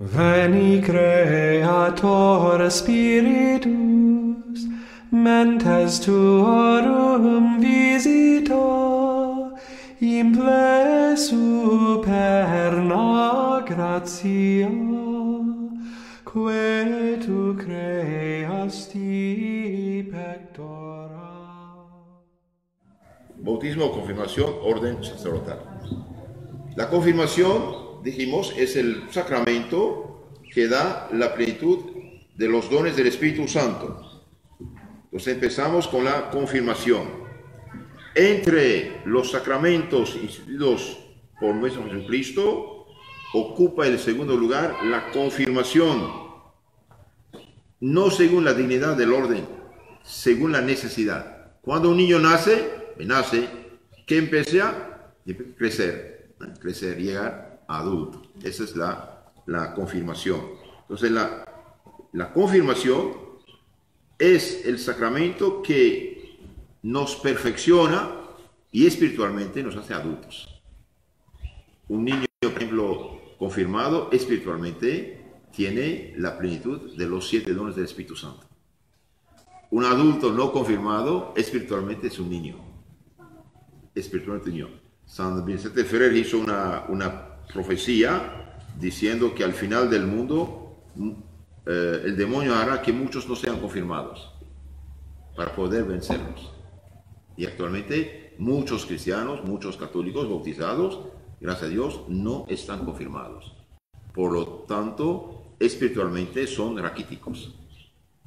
Veni Creator Spiritus, mentes tuorum visito, imple superna gratia, quae tu creasti pectora. Bautismo, confirmación, orden sacerdotal. La confirmación dijimos, es el sacramento que da la plenitud de los dones del Espíritu Santo. Entonces empezamos con la confirmación. Entre los sacramentos instituidos por nuestro Jesucristo, ocupa el segundo lugar la confirmación, no según la dignidad del orden, según la necesidad. Cuando un niño nace, nace, ¿qué empieza? Crecer, ¿eh? crecer, llegar a adulto. Esa es la, la confirmación. Entonces la, la confirmación es el sacramento que nos perfecciona y espiritualmente nos hace adultos. Un niño, por ejemplo, confirmado espiritualmente tiene la plenitud de los siete dones del Espíritu Santo. Un adulto no confirmado espiritualmente es un niño. Espiritualmente niño. San Vicente Ferrer hizo una, una profecía diciendo que al final del mundo eh, el demonio hará que muchos no sean confirmados para poder vencerlos. Y actualmente muchos cristianos, muchos católicos bautizados, gracias a Dios, no están confirmados. Por lo tanto, espiritualmente son raquíticos.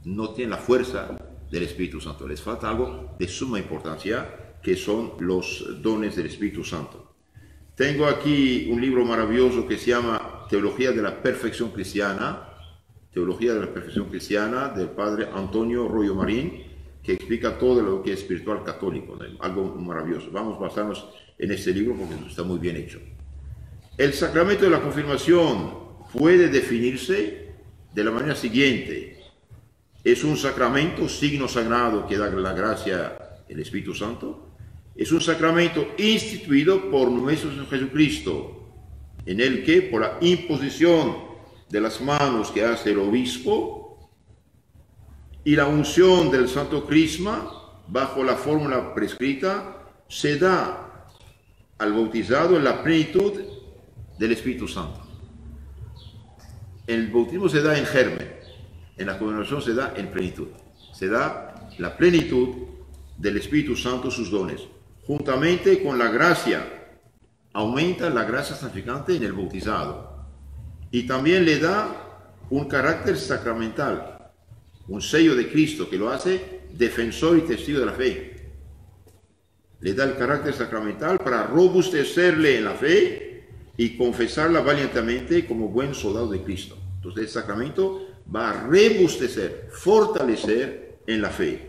No tienen la fuerza del Espíritu Santo. Les falta algo de suma importancia, que son los dones del Espíritu Santo. Tengo aquí un libro maravilloso que se llama Teología de la Perfección Cristiana, Teología de la Perfección Cristiana, del padre Antonio Rollo Marín, que explica todo lo que es espiritual católico, algo maravilloso. Vamos a basarnos en este libro porque está muy bien hecho. El sacramento de la confirmación puede definirse de la manera siguiente. Es un sacramento, signo sagrado que da la gracia el Espíritu Santo. Es un sacramento instituido por nuestro Señor Jesucristo, en el que por la imposición de las manos que hace el obispo y la unción del Santo Crisma, bajo la fórmula prescrita, se da al bautizado la plenitud del Espíritu Santo. El bautismo se da en germen, en la confirmación se da en plenitud. Se da la plenitud del Espíritu Santo, sus dones, juntamente con la gracia. Aumenta la gracia santificante en el bautizado. Y también le da un carácter sacramental, un sello de Cristo que lo hace defensor y testigo de la fe. Le da el carácter sacramental para robustecerle en la fe y confesarla valientemente como buen soldado de Cristo. Entonces el sacramento va a rebustecer, fortalecer en la fe.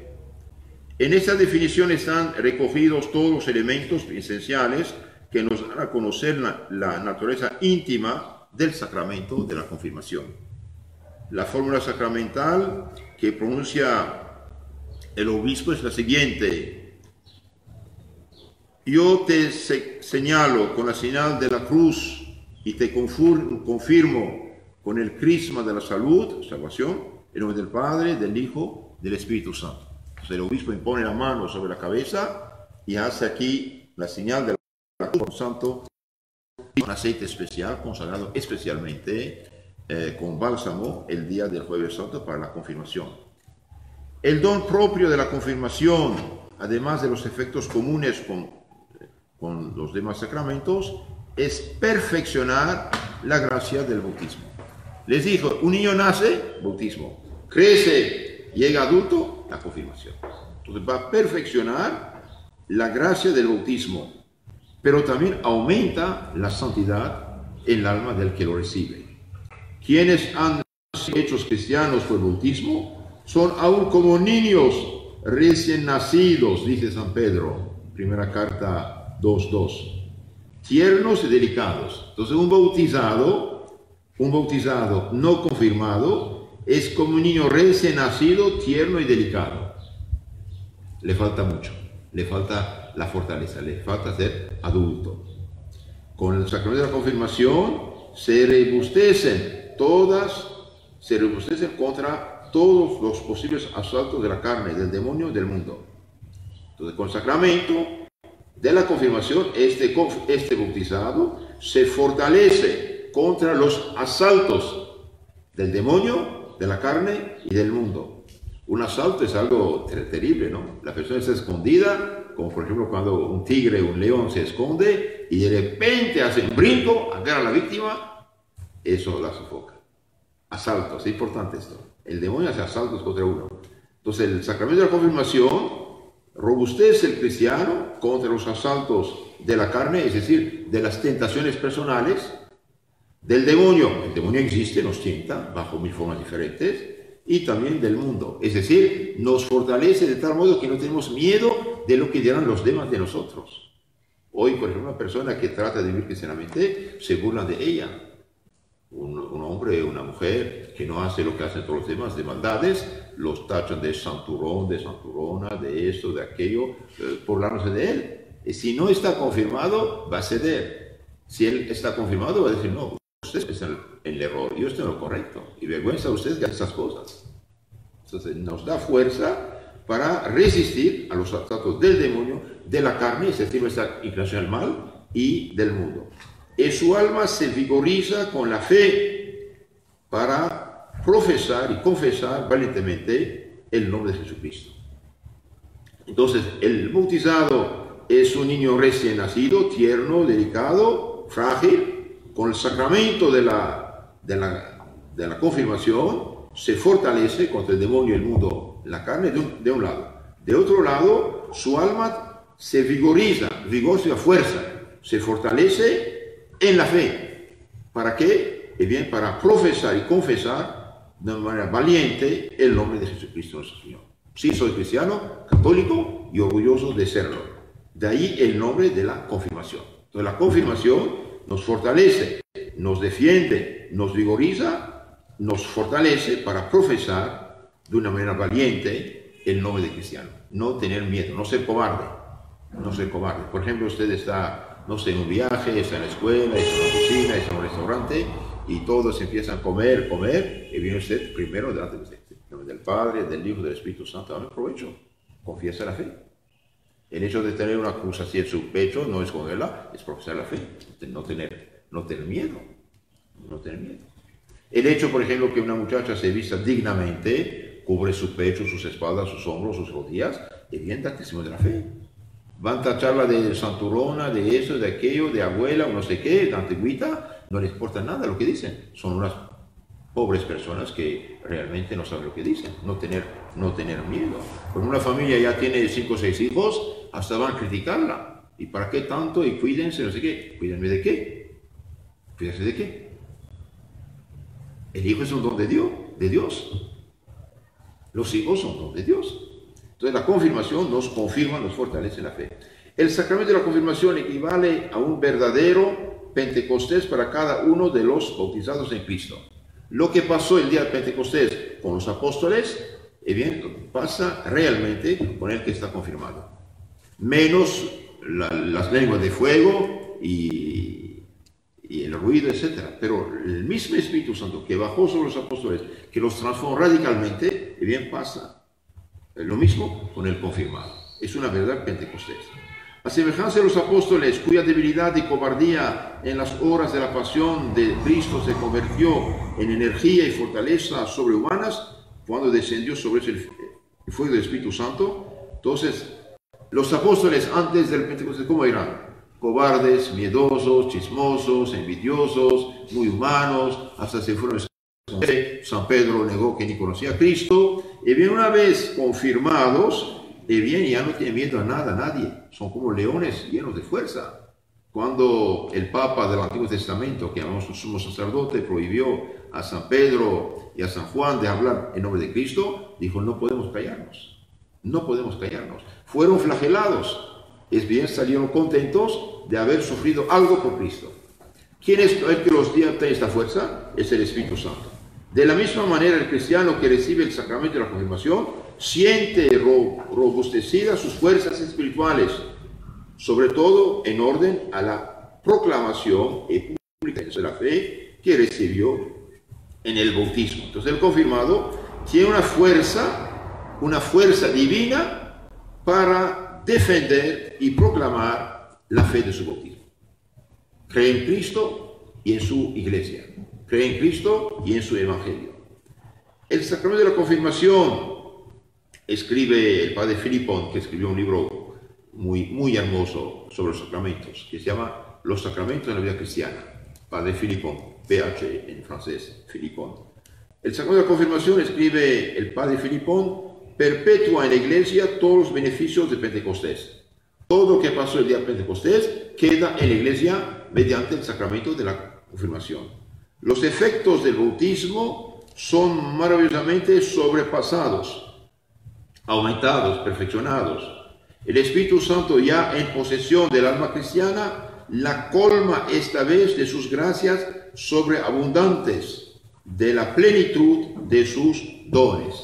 En esta definición están recogidos todos los elementos esenciales que nos dan a conocer la, naturaleza íntima del sacramento de la confirmación. La fórmula sacramental que pronuncia el obispo es la siguiente. Yo te se señalo con la señal de la cruz y te confirmo con el crisma de la salud, salvación, en nombre del Padre, del Hijo, del Espíritu Santo. El obispo impone la mano sobre la cabeza y hace aquí la señal de la cruz santo con aceite especial, consagrado especialmente eh, con bálsamo el día del jueves santo para la confirmación. El don propio de la confirmación, además de los efectos comunes con, con los demás sacramentos, es perfeccionar la gracia del bautismo. Les dijo, un niño nace, bautismo, crece, llega adulto, la confirmación. Entonces va a perfeccionar la gracia del bautismo, pero también aumenta la santidad en el alma del que lo recibe. Quienes han sido hechos cristianos por el bautismo son aún como niños recién nacidos, dice San Pedro, primera carta 2.2. Tiernos y delicados. Entonces un bautizado, un bautizado no confirmado, es como un niño recién nacido, tierno y delicado. Le falta mucho, le falta la fortaleza, le falta ser adulto. Con el sacramento de la confirmación se rebustecen todas se robustecen contra todos los posibles asaltos de la carne, del demonio y del mundo. Entonces, con sacramento de la confirmación, este, este bautizado se fortalece contra los asaltos del demonio, de la carne y del mundo. Un asalto es algo terrible, ¿no? La persona está escondida, como por ejemplo cuando un tigre, un león se esconde y de repente hace un brinco, agarra a la víctima, eso la sofoca. Asaltos, es importante esto. El demonio hace asaltos contra uno. Entonces el sacramento de la confirmación robustece el cristiano contra los asaltos de la carne, es decir, de las tentaciones personales, del demonio. El demonio existe, nos tienta bajo mil formas diferentes, y también del mundo. Es decir, nos fortalece de tal modo que no tenemos miedo de lo que dirán los demás de nosotros. Hoy, por ejemplo, una persona que trata de vivir cristianamente se burla de ella. Un, hombre, una mujer que no hace lo que hacen todos los demás de maldades, los tachan de santurón, de santurona, de esto, de aquello, eh, burlándose de él. Si no está confirmado, va a ceder. Si él está confirmado, va a decir, no, usted está en el error, yo estoy en lo correcto. Y vergüenza a usted de esas cosas. Entonces nos da fuerza para resistir a los ataques del demonio, de la carne, es decir, nuestra inclinación al mal y del mundo. Y su alma se vigoriza con la fe para profesar y confesar valientemente el nombre de Jesucristo. Entonces, el bautizado es un niño recién nacido, tierno, delicado, frágil, con el sacramento de la, de la, de la confirmación, se fortalece contra el demonio y el mundo, la carne, de un, de un lado. De otro lado, su alma se vigoriza, vigor la fuerza, se fortalece en la fe. ¿Para qué? Y bien, para profesar y confesar de manera valiente el nombre de Jesucristo nuestro Señor. Sí, soy cristiano, católico y orgulloso de serlo. De ahí el nombre de la confirmación. Entonces, la confirmación nos fortalece, nos defiende, nos vigoriza, nos fortalece para profesar de una manera valiente el nombre de cristiano. No tener miedo, no ser cobarde, no ser cobarde. Por ejemplo, usted está, no sé, en un viaje, está en la escuela, está en la oficina, está en un restaurante y todos empiezan a comer, comer, y viene usted primero delante de usted. Nombre del Padre, del Hijo, del Espíritu Santo, dame provecho. Confiesa la fe. El hecho de tener una cruz así en su pecho no es esconderla, es profesar la fe, no tener, no tener miedo, no tener miedo. El hecho, por ejemplo, que una muchacha se vista dignamente, cubre su pecho, sus espaldas, sus hombros, sus rodillas, bien testimonio de la fe. Van a tacharla de santurona, de eso, de aquello, de abuela, o no sé qué, de antigüita, no les importa nada lo que dicen. Son unas pobres personas que realmente no saben lo que dicen, no tener, no tener miedo. Cuando una familia ya tiene cinco o seis hijos, hasta van a criticarla. ¿Y para qué tanto? Y cuídense, no sé qué. ¿Cuídenme de qué? ¿Cuídense de qué? El hijo es un don de Dios, de Dios. Los hijos son don de Dios. Entonces la confirmación nos confirma, nos fortalece la fe. El sacramento de la confirmación equivale a un verdadero Pentecostés para cada uno de los bautizados en Cristo. Lo que pasó el día de Pentecostés con los apóstoles, eh bien, pasa realmente con el que está confirmado menos las lenguas de fuego y, y, el ruido, etc. Pero el mismo Espíritu Santo que bajó sobre los apóstoles, que los transformó radicalmente, y bien pasa. Lo mismo con el confirmado. Es una verdad pentecostés. A semejanza de los apóstoles, cuya debilidad y cobardía en las horas de la pasión de Cristo se convirtió en energía y fortaleza sobrehumanas, cuando descendió sobre el fuego del Espíritu Santo, entonces los apóstoles antes del Pentecostés, ¿cómo eran? Cobardes, miedosos, chismosos, envidiosos, muy humanos, hasta se fueron San Pedro negó que ni conocía a Cristo. Y bien, una vez confirmados, y bien, ya no tiene miedo a nada, a nadie. Son como leones llenos de fuerza. Cuando el Papa del Antiguo Testamento, que llamamos sumo sacerdote, prohibió a San Pedro y a San Juan de hablar en nombre de Cristo, dijo, no podemos callarnos. No podemos callarnos. Fueron flagelados. Es bien, salieron contentos de haber sufrido algo por Cristo. ¿Quién es el que los dio esta fuerza? Es el Espíritu Santo. De la misma manera, el cristiano que recibe el sacramento de la confirmación siente robustecidas sus fuerzas espirituales, sobre todo en orden a la proclamación y pública de la fe que recibió en el bautismo. Entonces el confirmado tiene una fuerza, una fuerza divina para defender y proclamar la fe de su bautismo. Cree en Cristo y en su iglesia. Cree en Cristo y en su evangelio. El sacramento de la confirmación escribe el padre Filipón, que escribió un libro muy, muy hermoso sobre los sacramentos, que se llama Los sacramentos en la vida cristiana. Padre Filipón, PH en francés, Filipón. El sacramento de la confirmación, escribe el padre Filipón, perpetúa en la iglesia todos los beneficios de Pentecostés. Todo lo que pasó el día de Pentecostés queda en la iglesia mediante el sacramento de la confirmación. Los efectos del bautismo son maravillosamente sobrepasados aumentados, perfeccionados. El Espíritu Santo ya en posesión del alma cristiana la colma esta vez de sus gracias sobreabundantes, de la plenitud de sus dones.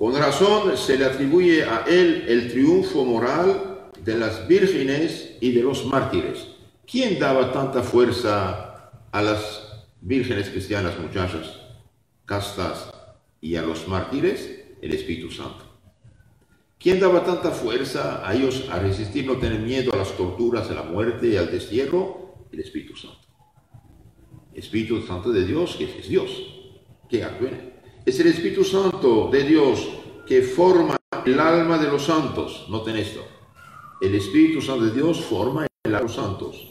Con razón se le atribuye a él el triunfo moral de las vírgenes y de los mártires. ¿Quién daba tanta fuerza a las vírgenes cristianas, muchachas, castas, y a los mártires el Espíritu Santo. ¿Quién daba tanta fuerza a ellos a resistir, no tener miedo a las torturas, a la muerte y al destierro? El Espíritu Santo. Espíritu Santo de Dios, que es Dios, que actúa. Es el Espíritu Santo de Dios que forma el alma de los santos. Noten esto. El Espíritu Santo de Dios forma el alma de los santos.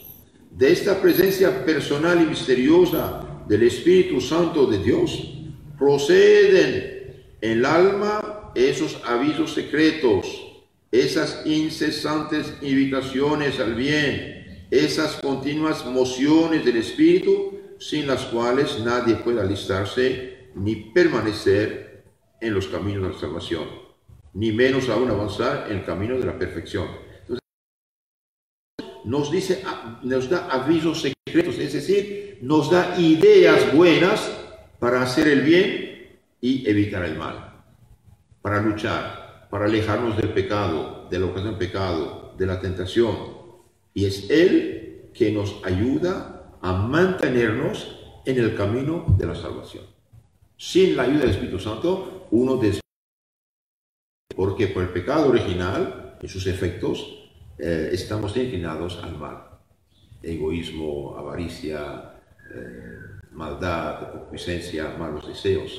De esta presencia personal y misteriosa del Espíritu Santo de Dios, proceden en el alma esos avisos secretos, esas incesantes invitaciones al bien, esas continuas mociones del Espíritu, sin las cuales nadie puede alistarse ni permanecer en los caminos de la salvación, ni menos aún avanzar en el camino de la perfección. Entonces, nos dice, nos da avisos secretos, es decir, nos da ideas buenas para hacer el bien y evitar el mal, para luchar, para alejarnos del pecado, de lo que es el pecado, de la tentación. Y es Él que nos ayuda a mantenernos en el camino de la salvación. Sin la ayuda del Espíritu Santo, uno desvía. Porque por el pecado original, en sus efectos, eh, estamos inclinados al mal. Egoísmo, avaricia, eh, maldad, concupiscencia, malos deseos,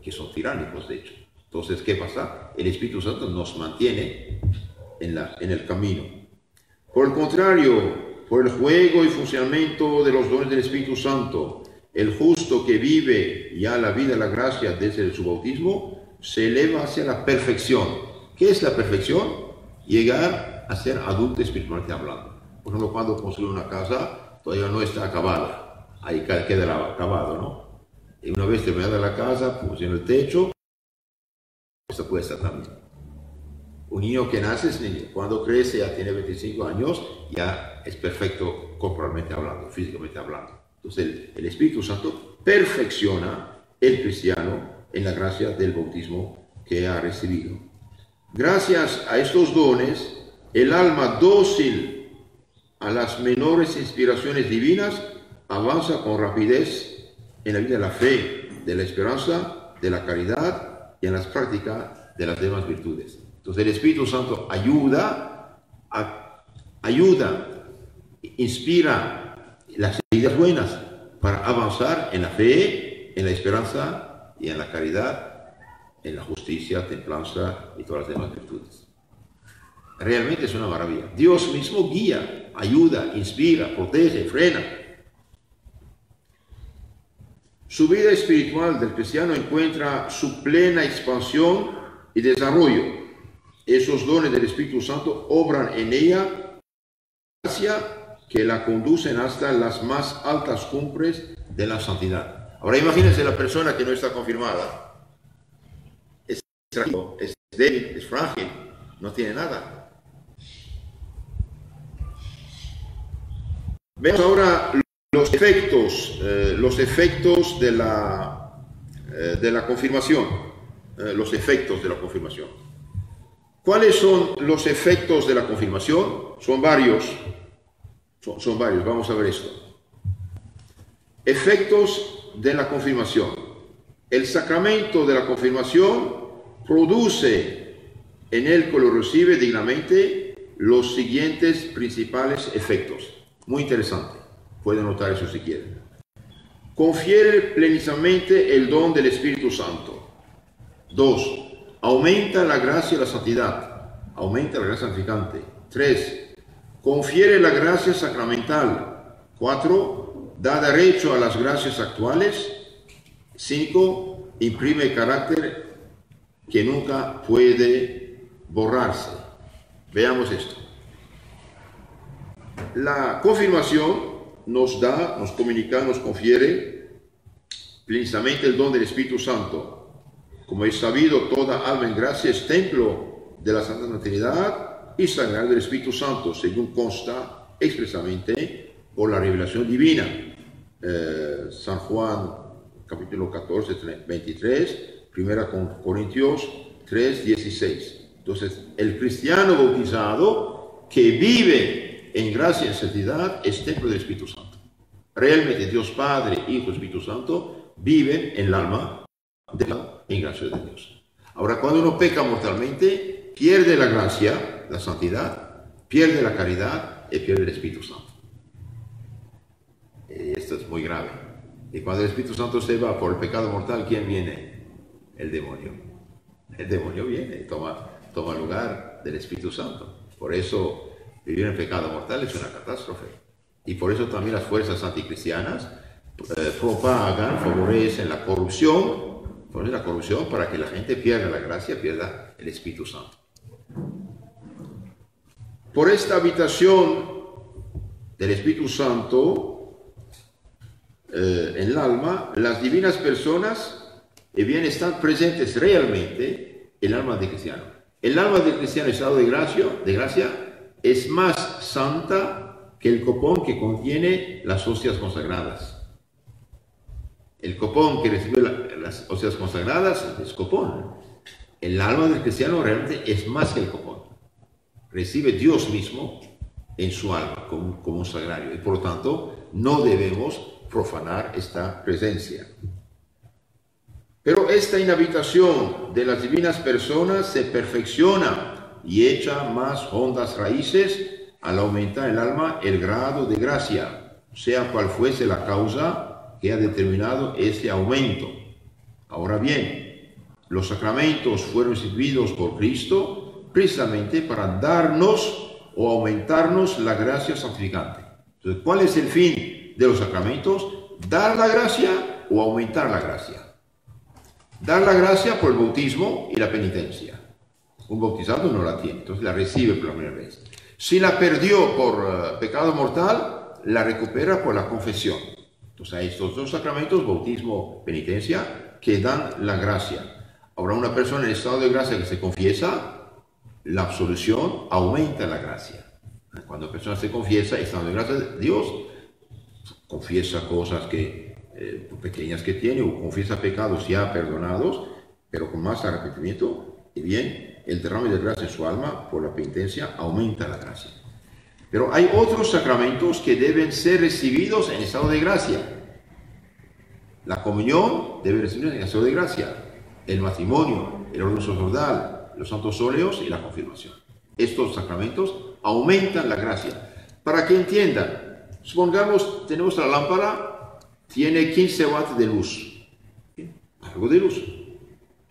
que son tiránicos de hecho. Entonces, ¿qué pasa? El Espíritu Santo nos mantiene en, la, en el camino. Por el contrario, por el juego y funcionamiento de los dones del Espíritu Santo, el justo que vive ya la vida, la gracia desde su bautismo, se eleva hacia la perfección. ¿Qué es la perfección? Llegar a ser adulto espiritualmente hablando. Por ejemplo, cuando construye una casa, todavía no está acabada ahí queda acabado, ¿no? Y una vez terminada la casa, pusieron el techo, está puesta también. Un niño que nace es niño, cuando crece ya tiene 25 años, ya es perfecto corporalmente hablando, físicamente hablando. Entonces el, Espíritu Santo perfecciona el cristiano en la gracia del bautismo que ha recibido. Gracias a estos dones, el alma dócil a las menores inspiraciones divinas avanza con rapidez en la vida de la fe, de la esperanza, de la caridad y en las prácticas de las demás virtudes. Entonces el Espíritu Santo ayuda, ayuda, inspira las ideas buenas para avanzar en la fe, en la esperanza y en la caridad, en la justicia, templanza y todas las demás virtudes. Realmente es una maravilla. Dios mismo guía, ayuda, inspira, protege, frena su vida espiritual del cristiano encuentra su plena expansión y desarrollo. Esos dones del Espíritu Santo obran en ella gracia que la conducen hasta las más altas cumbres de la santidad. Ahora imagínense la persona que no está confirmada. Es, es débil, es frágil, no tiene nada. Vemos ahora los efectos, eh, los efectos de la, eh, de la confirmación, eh, los efectos de la confirmación. ¿Cuáles son los efectos de la confirmación? Son varios, son, varios, vamos a ver esto. Efectos de la confirmación. El sacramento de la confirmación produce en el que lo recibe dignamente los siguientes principales efectos. Muy interesante. Pueden notar eso si quieren. Confiere plenamente el don del Espíritu Santo. Dos, aumenta la gracia y la santidad. Aumenta la gracia santificante. Tres, confiere la gracia sacramental. Cuatro, da derecho a las gracias actuales. Cinco, imprime carácter que nunca puede borrarse. Veamos esto. La confirmación nos da, nos comunica, nos confiere plenamente el don del Espíritu Santo. Como es sabido, toda alma en gracia es templo de la Santa Trinidad y sagrado del Espíritu Santo, según consta expresamente por la revelación divina. Eh, San Juan, capítulo 14, 23, Primera Corintios 3, 16. Entonces, el cristiano bautizado que vive en gracia y santidad es templo del Espíritu Santo. Realmente Dios Padre, Hijo Espíritu Santo viven en el alma de la gracia de Dios. Ahora, cuando uno peca mortalmente, pierde la gracia, la santidad, pierde la caridad y pierde el Espíritu Santo. Y esto es muy grave. Y cuando el Espíritu Santo se va por el pecado mortal, ¿quién viene? El demonio. El demonio viene y toma, toma lugar del Espíritu Santo. Por eso vivir en pecado mortal es una catástrofe. Y por eso también las fuerzas anticristianas eh, propagan, favorecen la corrupción, favorecen la corrupción para que la gente pierda la gracia, pierda el Espíritu Santo. Por esta habitación del Espíritu Santo eh, en el alma, las divinas personas eh, bien están presentes realmente en el alma del cristiano. El alma del cristiano estado de gracia, de gracia es más santa que el copón que contiene las hostias consagradas. El copón que recibe las hostias consagradas es copón. El alma del cristiano realmente es más que el copón. Recibe Dios mismo en su alma como, como un sagrario y por lo tanto no debemos profanar esta presencia. Pero esta inhabitación de las divinas personas se perfecciona y echa más hondas raíces al aumentar el alma el grado de gracia, sea cual fuese la causa que ha determinado ese aumento. Ahora bien, los sacramentos fueron instituidos por Cristo precisamente para darnos o aumentarnos la gracia santificante. Entonces, ¿cuál es el fin de los sacramentos? Dar la gracia o aumentar la gracia. Dar la gracia por el bautismo y la penitencia. Un bautizado no la tiene, entonces la recibe por la primera vez. Si la perdió por uh, pecado mortal, la recupera por la confesión. Entonces hay estos dos sacramentos, bautismo, penitencia, que dan la gracia. Ahora una persona en estado de gracia que se confiesa, la absolución aumenta la gracia. Cuando la persona se confiesa, estando de gracia, Dios confiesa cosas que eh, pequeñas que tiene o confiesa pecados ya perdonados, pero con más arrepentimiento, y bien, el derrame de gracia en su alma por la penitencia aumenta la gracia. Pero hay otros sacramentos que deben ser recibidos en estado de gracia. La comunión debe recibirse en estado de gracia. El matrimonio, el orden sacerdotal, los santos óleos y la confirmación. Estos sacramentos aumentan la gracia. Para que entiendan, supongamos tenemos la lámpara tiene 15 watts de luz. Algo de luz.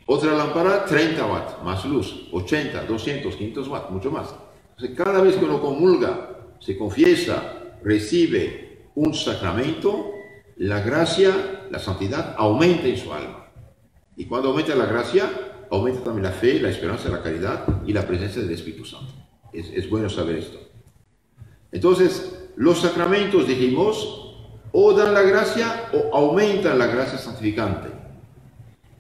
Otra lámpara, 30 watts, más luz. 80, 200, 500 watts, mucho más. Cada vez que uno comulga, se confiesa, recibe un sacramento, la gracia, la santidad aumenta en su alma. Y cuando aumenta la gracia, aumenta también la fe, la esperanza, la caridad y la presencia del Espíritu Santo. Es, bueno saber esto. Entonces, los sacramentos, dijimos, o dan la gracia o aumentan la gracia santificante.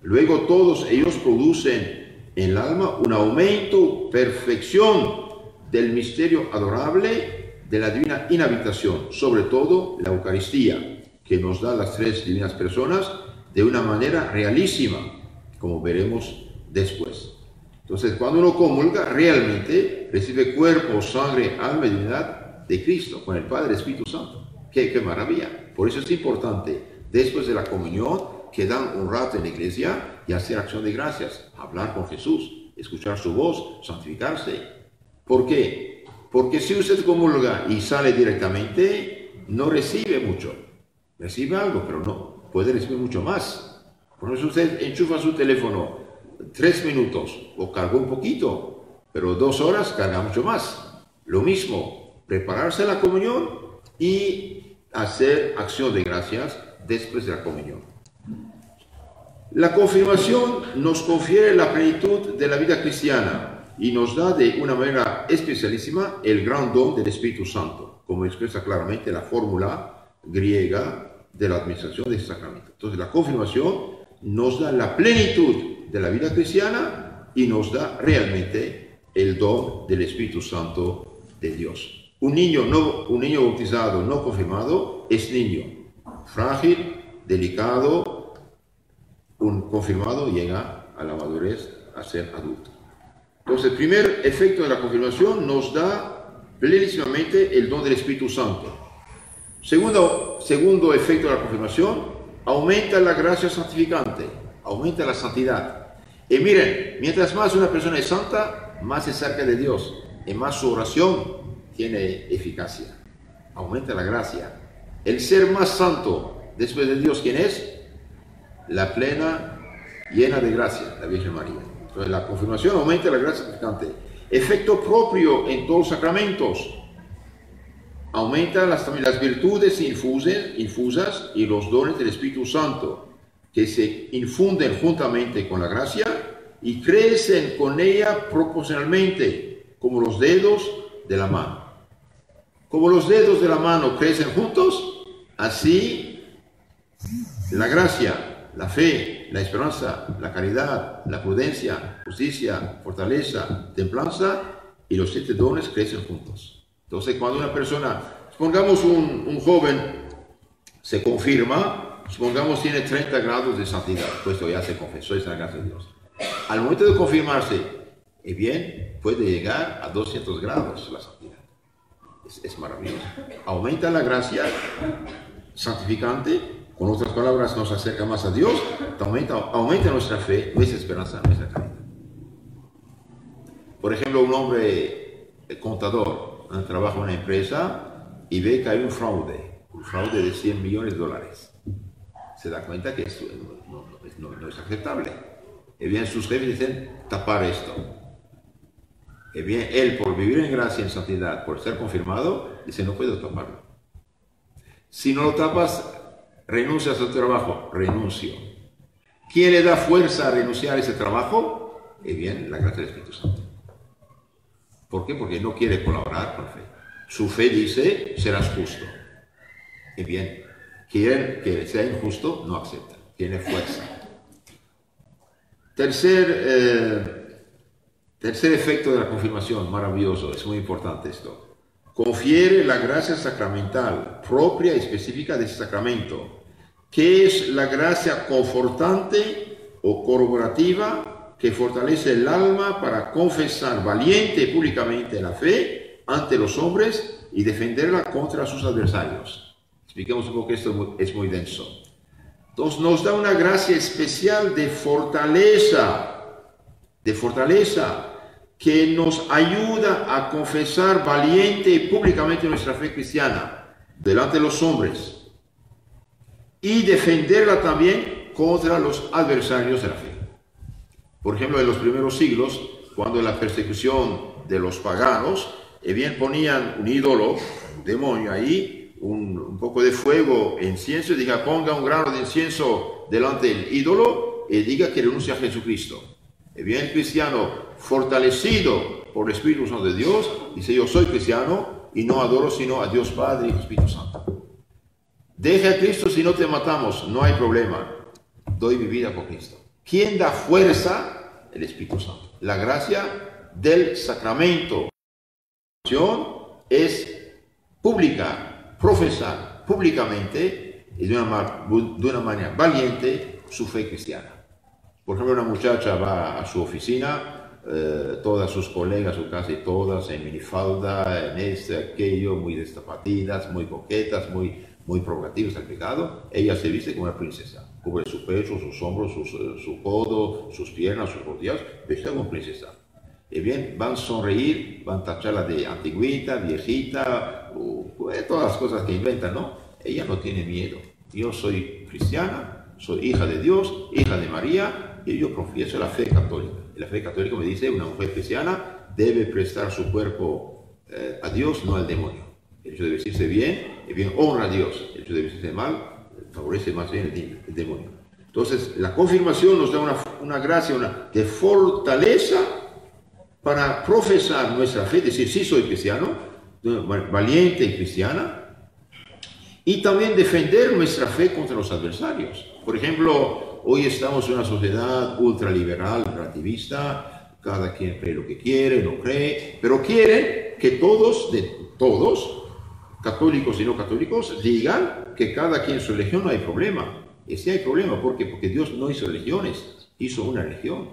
Luego todos ellos producen en el alma un aumento, perfección del misterio adorable de la divina inhabitación, sobre todo la Eucaristía, que nos da las tres divinas personas de una manera realísima, como veremos después. Entonces, cuando uno comulga, realmente recibe cuerpo, sangre, alma y divinidad de Cristo, con el Padre Espíritu Santo. Qué, qué maravilla. Por eso es importante, después de la comunión, quedar un rato en la iglesia y hacer acción de gracias, hablar con Jesús, escuchar su voz, santificarse. ¿Por qué? Porque si usted comulga y sale directamente, no recibe mucho. Recibe algo, pero no puede recibir mucho más. Por eso usted enchufa su teléfono tres minutos o carga un poquito, pero dos horas carga mucho más. Lo mismo, prepararse la comunión y hacer acción de gracias después de la comunión. La confirmación nos confiere la plenitud de la vida cristiana y nos da de una manera especialísima el gran don del Espíritu Santo, como expresa claramente la fórmula griega de la administración del sacramento. Entonces la confirmación nos da la plenitud de la vida cristiana y nos da realmente el don del Espíritu Santo de Dios. Un niño, no, un niño bautizado no confirmado es niño, frágil, delicado, un confirmado llega a la madurez, a ser adulto. Entonces, el primer efecto de la confirmación nos da plenísimamente el don del Espíritu Santo. Segundo, segundo efecto de la confirmación, aumenta la gracia santificante, aumenta la santidad. Y miren, mientras más una persona es santa, más es cerca de Dios y más su oración tiene eficacia. Aumenta la gracia. El ser más santo después de Dios, ¿quién es? La plena, llena de gracia, la Virgen María. Entonces la confirmación aumenta la gracia santificante. Efecto propio en todos los sacramentos aumenta las, las virtudes infusas, infusas y los dones del Espíritu Santo, que se infunden juntamente con la gracia y crecen con ella proporcionalmente, como los dedos de la mano. Como los dedos de la mano crecen juntos, así la gracia, la fe, la esperanza, la caridad, la prudencia, justicia, fortaleza, templanza y los siete dones crecen juntos. Entonces, cuando una persona, supongamos un, joven, se confirma, supongamos tiene 30 grados de santidad, puesto ya se confesó, es la gracia de Dios. Al momento de confirmarse, y bien, puede llegar a 200 grados la santidad. Es, es maravilloso. Aumenta la gracia santificante, con otras palabras, nos acerca más a Dios, aumenta, aumenta nuestra fe, nuestra esperanza, nuestra caridad. Por ejemplo, un hombre contador, trabaja en una empresa y ve que hay un fraude, un fraude de 100 millones de dólares. Se da cuenta que eso no, es aceptable. Y bien, sus jefes dicen tapar esto. Y bien, él, por vivir en gracia y en santidad, por ser confirmado, dice, no puedo taparlo. Si no lo tapas, renuncias a tu trabajo. Renuncio. ¿Quién le da fuerza a renunciar a ese trabajo? Y bien, la gracia del Espíritu Santo. ¿Por qué? Porque no quiere colaborar con fe. Su fe dice, serás justo. Y bien, quien que sea injusto, no acepta. Tiene fuerza. Tercer, eh, tercer efecto de la confirmación, maravilloso, es muy importante esto. Confiere la gracia sacramental propia y específica de ese sacramento. ¿Qué es la gracia confortante o corroborativa que fortalece el alma para confesar valiente y públicamente la fe ante los hombres y defenderla contra sus adversarios. Expliquemos un poco, esto es muy denso. Entonces nos da una gracia especial de fortaleza, de fortaleza, que nos ayuda a confesar valiente y públicamente nuestra fe cristiana delante de los hombres y defenderla también contra los adversarios de la fe. Por ejemplo, en los primeros siglos, cuando la persecución de los paganos, eh, bien ponían un ídolo, un demonio ahí, un, poco de fuego, incienso, y diga, ponga un grano de incienso delante del ídolo y diga que renuncia a Jesucristo. Eh, bien, el cristiano fortalecido por el Espíritu Santo de Dios, dice, yo soy cristiano y no adoro sino a Dios Padre y Espíritu Santo. Deja a Cristo si no te matamos, no hay problema. Doy mi vida por Cristo. ¿Quién da fuerza? El Espíritu Santo. La gracia del sacramento es pública, profesar públicamente y de una, de una manera valiente su fe cristiana. Por ejemplo, una muchacha va a su oficina eh, todas sus colegas, o casi todas, en minifalda, en este, aquello, muy destapatidas, muy coquetas, muy, muy provocativas al pecado. Ella se viste como una princesa. Cubre su pecho, sus hombros, sus, eh, su codo, sus piernas, sus rodillas, vestida como princesa. Y bien, van a sonreír, van a tacharla de antigüita, viejita, pues, todas las cosas que inventan, ¿no? Ella no tiene miedo. Yo soy cristiana, soy hija de Dios, hija de María, y yo profieso la fe católica. Y la fe católica me dice, una mujer cristiana debe prestar su cuerpo eh, a Dios, no al demonio. El hecho de vestirse bien, el bien honra a Dios. El hecho de vestirse mal, favorece más bien el, el demonio. Entonces, la confirmación nos da una, una gracia una, de fortaleza para profesar nuestra fe, decir, sí soy cristiano, valiente y cristiana, y también defender nuestra fe contra los adversarios. Por ejemplo, hoy estamos en una sociedad ultraliberal, relativista, cada quien cree lo que quiere, no cree, pero quiere que todos, de todos, católicos y no católicos, digan que cada quien su religión no hay problema. Y sí hay problema, ¿por qué? Porque Dios no hizo religiones, hizo una religión.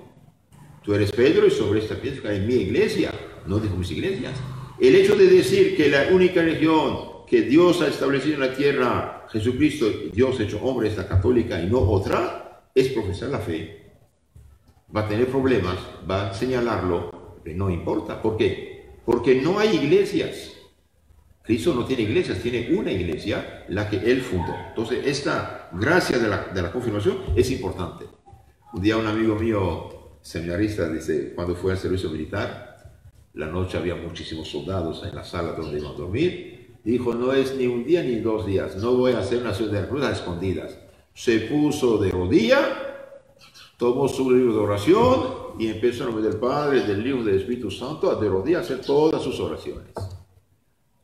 Tú eres Pedro y sobre esta piedra en mi iglesia, no dijo mis iglesias. El hecho de decir que la única religión que Dios ha establecido en la tierra, Jesucristo, Dios hecho hombre, es la católica y no otra, es profesar la fe. Va a tener problemas, va a señalarlo, pero no importa. ¿Por qué? Porque no hay iglesias. Cristo no tiene iglesias, tiene una iglesia, la que Él fundó. Entonces, esta gracia de la, de la confirmación es importante. Un día un amigo mío seminarista, dice, cuando fue al servicio militar, la noche había muchísimos soldados en la sala donde iban a dormir. Dijo, no es ni un día ni dos días, no voy a hacer una ciudad de cruz a escondidas. Se puso de rodilla, tomó su libro de oración y empezó a nombre del Padre, del Hijo, del Espíritu Santo a de rodillas hacer todas sus oraciones.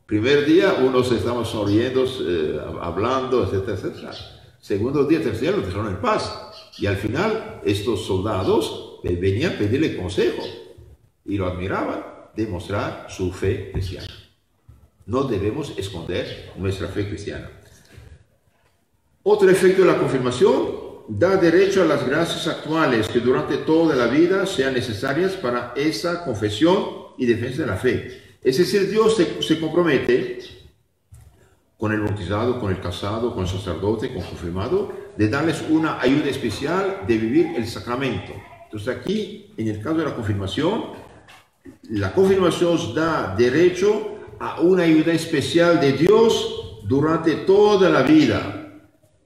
Primer día, unos estaban sonriendo, eh, hablando, etcétera, etcétera. Segundo día, tercer día, lo dejaron en paz. Y al final, estos soldados venían a pedirle consejo y lo admiraban, demostrar su fe cristiana. No debemos esconder nuestra fe cristiana. Otro efecto de la confirmación da derecho a las gracias actuales que durante toda la vida sean necesarias para esa confesión y defensa de la fe. Es decir, Dios se, compromete con el bautizado, con el casado, con el sacerdote, con el confirmado, de darles una ayuda especial de vivir el sacramento. Entonces aquí, en el caso de la confirmación, la confirmación da derecho a una ayuda especial de Dios durante toda la vida,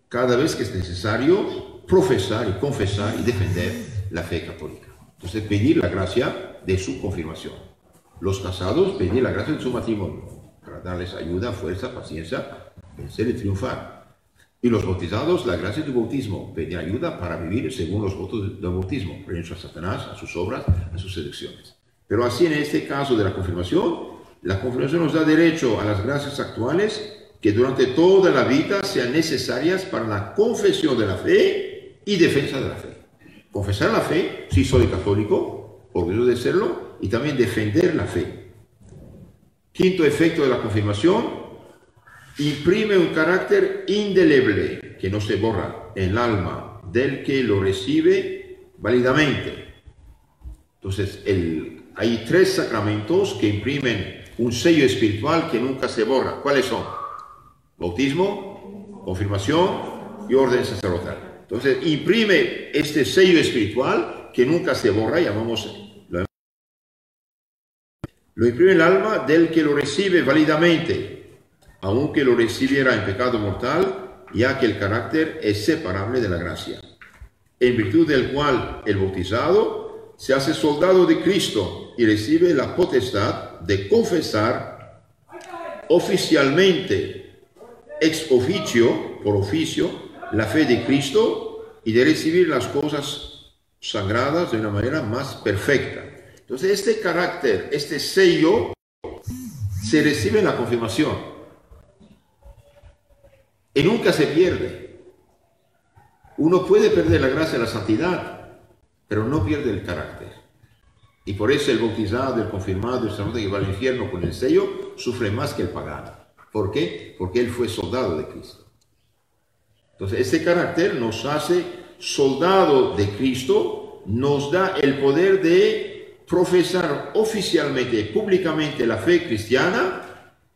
cada vez que es necesario profesar y confesar y defender la fe católica. Entonces pedir la gracia de su confirmación. Los casados pedir la gracia de su matrimonio, para darles ayuda, fuerza, paciencia, vencer y triunfar. Y los bautizados, la gracia del bautismo, pedir ayuda para vivir según los votos del bautismo, renuncio a Satanás, a sus obras, a sus seducciones. Pero así en este caso de la confirmación, la confirmación nos da derecho a las gracias actuales que durante toda la vida sean necesarias para la confesión de la fe y defensa de la fe. Confesar la fe, si soy católico, orgulloso de serlo, y también defender la fe. Quinto efecto de la confirmación, imprime un carácter indeleble que no se borra en el alma del que lo recibe válidamente. Entonces, el, hay tres sacramentos que imprimen un sello espiritual que nunca se borra. ¿Cuáles son? Bautismo, confirmación y orden sacerdotal. Entonces, imprime este sello espiritual que nunca se borra, llamamos lo, imprime el alma del que lo recibe válidamente, aunque lo recibiera en pecado mortal, ya que el carácter es separable de la gracia, en virtud del cual el bautizado se hace soldado de Cristo y recibe la potestad de confesar oficialmente, ex oficio, por oficio, la fe de Cristo y de recibir las cosas sagradas de una manera más perfecta. Entonces, este carácter, este sello, se recibe en la confirmación y nunca se pierde. Uno puede perder la gracia la santidad, pero no pierde el carácter. Y por eso el bautizado, el confirmado, el sacerdote que va al infierno con el sello, sufre más que el pagano. ¿Por qué? Porque él fue soldado de Cristo. Entonces, este carácter nos hace soldado de Cristo, nos da el poder de profesar oficialmente, públicamente la fe cristiana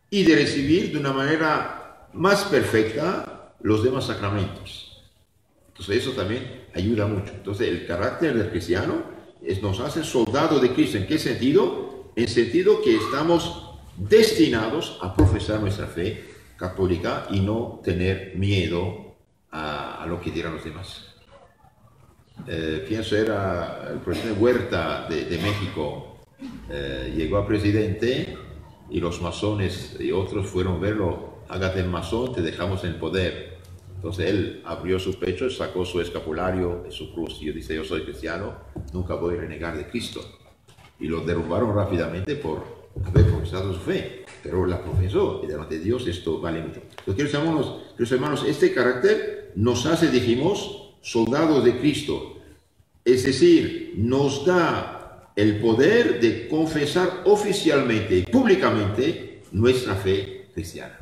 y de recibir de una manera más perfecta los demás sacramentos. Entonces eso también ayuda mucho. Entonces el carácter del cristiano nos hace soldado de Cristo. ¿En qué sentido? En sentido que estamos destinados a profesar nuestra fe católica y no tener miedo a lo que dirán los demás. Eh, pienso era el presidente Huerta de, de México, eh, llegó a presidente y los masones y otros fueron verlo, hágate el masón, te dejamos en el poder. Entonces él abrió su pecho, sacó su escapulario, su cruz y dice, yo soy cristiano, nunca voy a renegar de Cristo. Y lo derrumbaron rápidamente por haber profesado su fe, pero la profesó y delante de Dios esto vale mucho. Entonces, queridos hermanos, queridos hermanos, este carácter nos hace, dijimos, soldados de Cristo. Es decir, nos da el poder de confesar oficialmente y públicamente nuestra fe cristiana.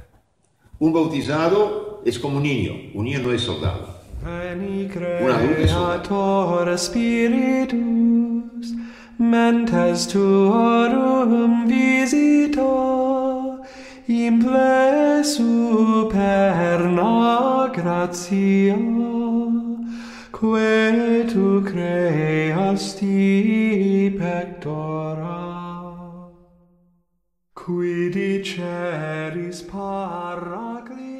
Un bautizado es como un niño, un niño no es soldado. Un adulto es soldado. Imple superna gratia, quae tu creasti pectora, qui diceris paraclito,